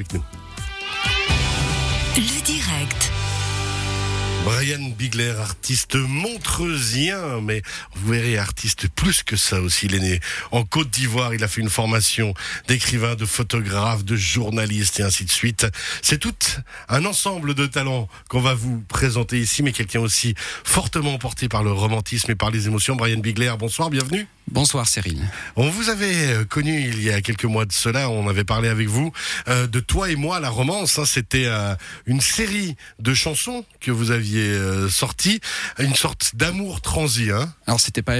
avec nous. Le direct. Brian Bigler, artiste montreusien, mais vous verrez, artiste plus que ça aussi. Il est né en Côte d'Ivoire, il a fait une formation d'écrivain, de photographe, de journaliste et ainsi de suite. C'est tout un ensemble de talents qu'on va vous présenter ici, mais quelqu'un aussi fortement emporté par le romantisme et par les émotions. Brian Bigler, bonsoir, bienvenue. Bonsoir Cyril. On vous avait euh, connu il y a quelques mois de cela, on avait parlé avec vous euh, de Toi et moi, la romance. Hein, C'était euh, une série de chansons que vous aviez euh, sorties, une sorte d'amour transi. Hein Alors c'était pas,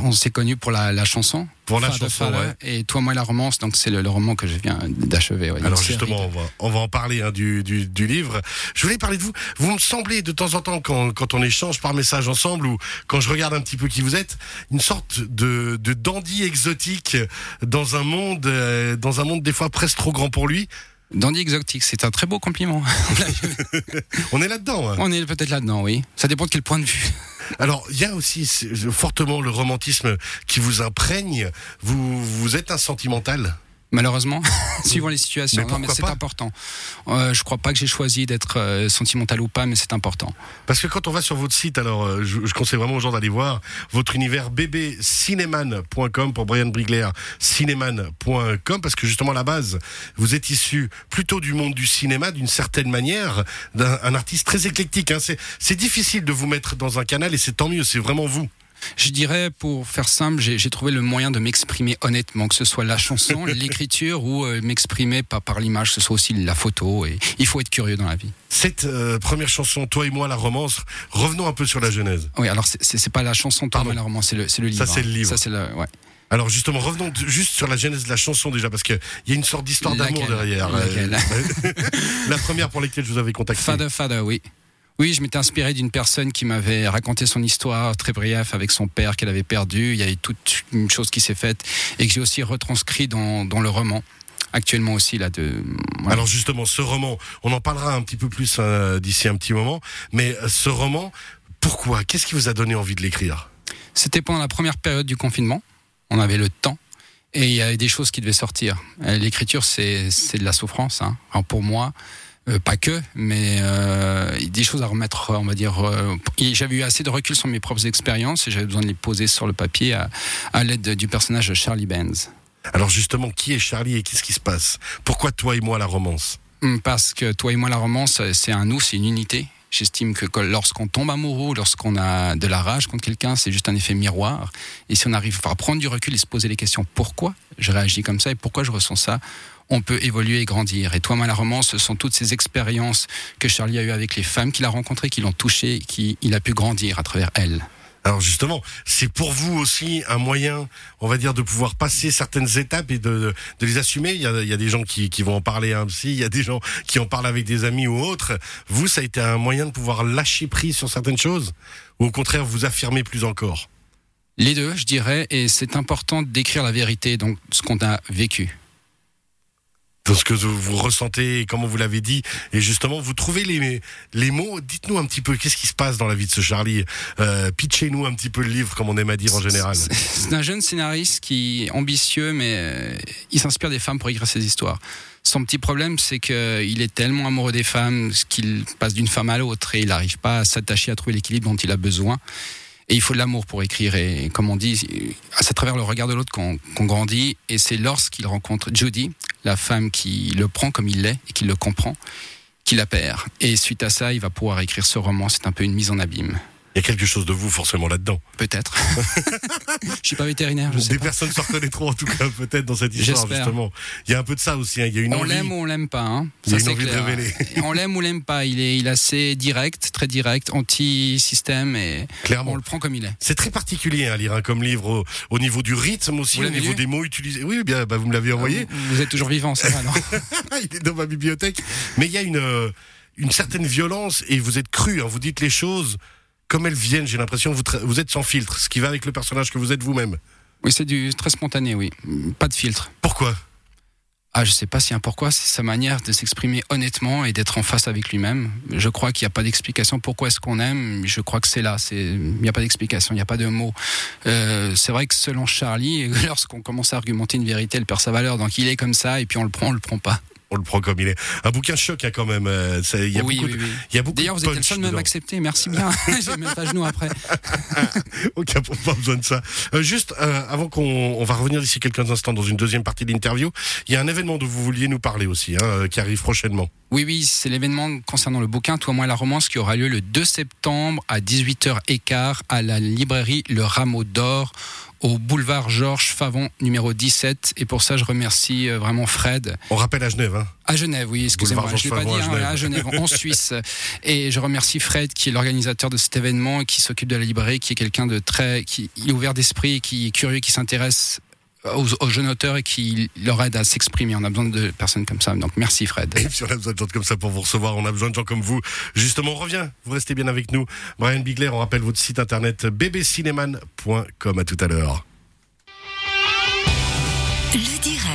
on s'est connu pour la, la chanson? Pour la chanson, ouais. Et toi, moi, la romance. Donc c'est le, le roman que je viens d'achever. ouais. Alors justement, on va, on va en parler hein, du, du, du livre. Je voulais parler de vous. Vous me semblez de temps en temps, quand, quand on échange par message ensemble ou quand je regarde un petit peu qui vous êtes, une sorte de, de dandy exotique dans un monde, euh, dans un monde des fois presque trop grand pour lui. Dandy exotique, c'est un très beau compliment. On est là-dedans. hein. on est peut-être là-dedans, oui. Ça dépend de quel point de vue. Alors, il y a aussi c'est- fortement le romantisme qui vous imprègne. Vous, vous êtes un sentimental? Malheureusement, suivant les situations. Mais non, mais pourquoi c'est important. Euh, je crois pas que j'ai choisi d'être euh, sentimental ou pas, mais c'est important. Parce que quand on va sur votre site, alors euh, je, je conseille vraiment aux gens d'aller voir votre univers bbcinéman.com pour Brian Brigler, cinéman.com parce que justement à la base, vous êtes issu plutôt du monde du cinéma d'une certaine manière, d'un un artiste très éclectique. Hein. C'est difficile de vous mettre dans un canal et c'est tant mieux, c'est vraiment vous. Je dirais, pour faire simple, j'ai trouvé le moyen de m'exprimer honnêtement, que ce soit la chanson, l'écriture ou euh, m'exprimer pas par l'image, que ce soit aussi la photo. Et il faut être curieux dans la vie. Cette euh, première chanson, Toi et moi, la romance, revenons un peu sur la genèse. Oui, alors c'est- pas la chanson, Pardon. Pardon. la romance, c'est le, le livre. Ça, c'est le hein. livre. Ça, c'est le, ouais. Alors justement, revenons juste sur la genèse de la chanson déjà, parce qu'il y a une sorte d'histoire d'amour derrière. Euh, la première pour laquelle je vous avais contacté. Fada Fada, oui. Oui, je m'étais inspiré d'une personne qui m'avait raconté son histoire très bref avec son père qu'elle avait perdu. Il y a eu toute une chose qui s'est faite et que j'ai aussi retranscrit dans, dans le roman. Actuellement aussi, là, de. voilà. Alors justement, ce roman, on en parlera un petit peu plus euh, d'ici un petit moment, mais euh, ce roman, pourquoi? Qu'est-ce qui vous a donné envie de l'écrire? C'était pendant la première période du confinement. On avait le temps. Et il y avait des choses qui devaient sortir. Euh, L'écriture, c'est c'est de la souffrance. Hein. Alors pour moi, euh, pas que, mais euh, des choses à remettre, on va dire. euh, J'avais eu assez de recul sur mes propres expériences et j'avais besoin de les poser sur le papier à, à l'aide du personnage de Charlie Benz. Alors justement, qui est Charlie et qu'est-ce qui se passe? Pourquoi toi et moi la romance? Parce que toi et moi, la romance, c'est un nous, c'est une unité. J'estime que lorsqu'on tombe amoureux, lorsqu'on a de la rage contre quelqu'un, c'est juste un effet miroir. Et si on arrive à prendre du recul et se poser les questions pourquoi je réagis comme ça et pourquoi je ressens ça, on peut évoluer et grandir. Et toi, moi, la romance, ce sont toutes ces expériences que Charlie a eues avec les femmes qu'il a rencontrées, qui l'ont touché, qui il a pu grandir à travers elles. Alors justement, c'est pour vous aussi un moyen, on va dire, de pouvoir passer certaines étapes et de, de les assumer. Il y a, il y a des gens qui, qui vont en parler à un psy, il y a des gens qui en parlent avec des amis ou autres. Vous, ça a été un moyen de pouvoir lâcher prise sur certaines choses ou au contraire vous affirmer plus encore? Les deux, je dirais, et c'est important d'écrire la vérité, donc ce qu'on a vécu. Dans ce que vous ressentez comment vous l'avez dit. Et justement, vous trouvez les, les mots. Dites-nous un petit peu qu'est-ce qui se passe dans la vie de ce Charlie. Euh, pitchez-nous un petit peu le livre, comme on aime à dire en général. C'est- un jeune scénariste qui est ambitieux, mais euh, il s'inspire des femmes pour écrire ses histoires. Son petit problème, c'est qu'il est tellement amoureux des femmes qu'il passe d'une femme à l'autre et il n'arrive pas à s'attacher à trouver l'équilibre dont il a besoin. Et il faut de l'amour pour écrire. Et comme on dit, c'est à travers le regard de l'autre qu'on qu'on grandit. Et c'est lorsqu'il rencontre Judy, la femme qui le prend comme il est et qui le comprend, qu'il la perd. Et suite à ça, il va pouvoir écrire ce roman. C'est un peu une mise en abîme. Il y a quelque chose de vous forcément là-dedans. Peut-être. Je suis pas vétérinaire, je sais Des pas. personnes se reconnaîtront en tout cas peut-être dans cette histoire J'espère. justement. Il y a un peu de ça aussi. hein. Il y a une On envie. l'aime ou on l'aime pas. Hein. Il y a Ça, une c'est envie de révéler. on l'aime ou l'aime pas. Il est, il est assez direct, très direct, anti-système et Clairement. on le prend comme il est. C'est très particulier à lire hein, comme livre au, au niveau du rythme aussi, Vous au niveau des mots utilisés. Oui, bien, bah, vous me l'avez envoyé. Vous, vous êtes toujours vivant, ça va, non? Il est dans ma bibliothèque. Mais il y a une, euh, une certaine violence et vous êtes cru. hein. vous dites les choses comme elles viennent. J'ai l'impression vous, tra- vous êtes sans filtre, ce qui va avec le personnage que vous êtes vous-même. Oui, c'est du très spontané, oui. Pas de filtre. Pourquoi? Ah, je sais pas si un pourquoi, c'est sa manière de s'exprimer honnêtement et d'être en face avec lui-même. Je crois qu'il n'y a pas d'explication pourquoi est-ce qu'on aime. Je crois que c'est là. Il n'y a pas d'explication, il n'y a pas de mots. Euh, c'est vrai que selon Charlie, lorsqu'on commence à argumenter une vérité, elle perd sa valeur. Donc il est comme ça et puis on le prend, on le prend pas. On le prend comme il est. Un bouquin choc hein, quand même. euh, Il y a oui, beaucoup, oui, de- oui. il y a beaucoup D'ailleurs, vous êtes le seul de dedans. m'accepter. Merci bien. J'ai même pas genou après. Aucun pas besoin de ça. Euh, juste euh, avant qu'on on va revenir d'ici quelques instants dans une deuxième partie de l'interview, il y a un événement dont vous vouliez nous parler aussi, hein, qui arrive prochainement. Oui, oui, c'est l'événement concernant le bouquin Toi, moi, la romance qui aura lieu le 2 septembre à 18h15 à la librairie Le Rameau d'Or au boulevard Georges Favon numéro 17. Et pour ça, je remercie euh, vraiment Fred. On rappelle à Genève. Hein. À Genève, oui, excusez-moi, je l'ai pas dit, à hein, à Genève, en Suisse. Et je remercie Fred, qui est l'organisateur de cet événement, qui s'occupe de la librairie, qui est quelqu'un de très, qui il est ouvert d'esprit, qui est curieux, qui s'intéresse aux, aux jeunes auteurs et qui leur aide à s'exprimer. On a besoin de personnes comme ça. Donc merci Fred. Et puis on a besoin de gens comme ça pour vous recevoir, on a besoin de gens comme vous. Justement, on revient, vous restez bien avec nous. Brian Bigler, on rappelle votre site internet bbcinéman.com. À tout à l'heure. Le direct.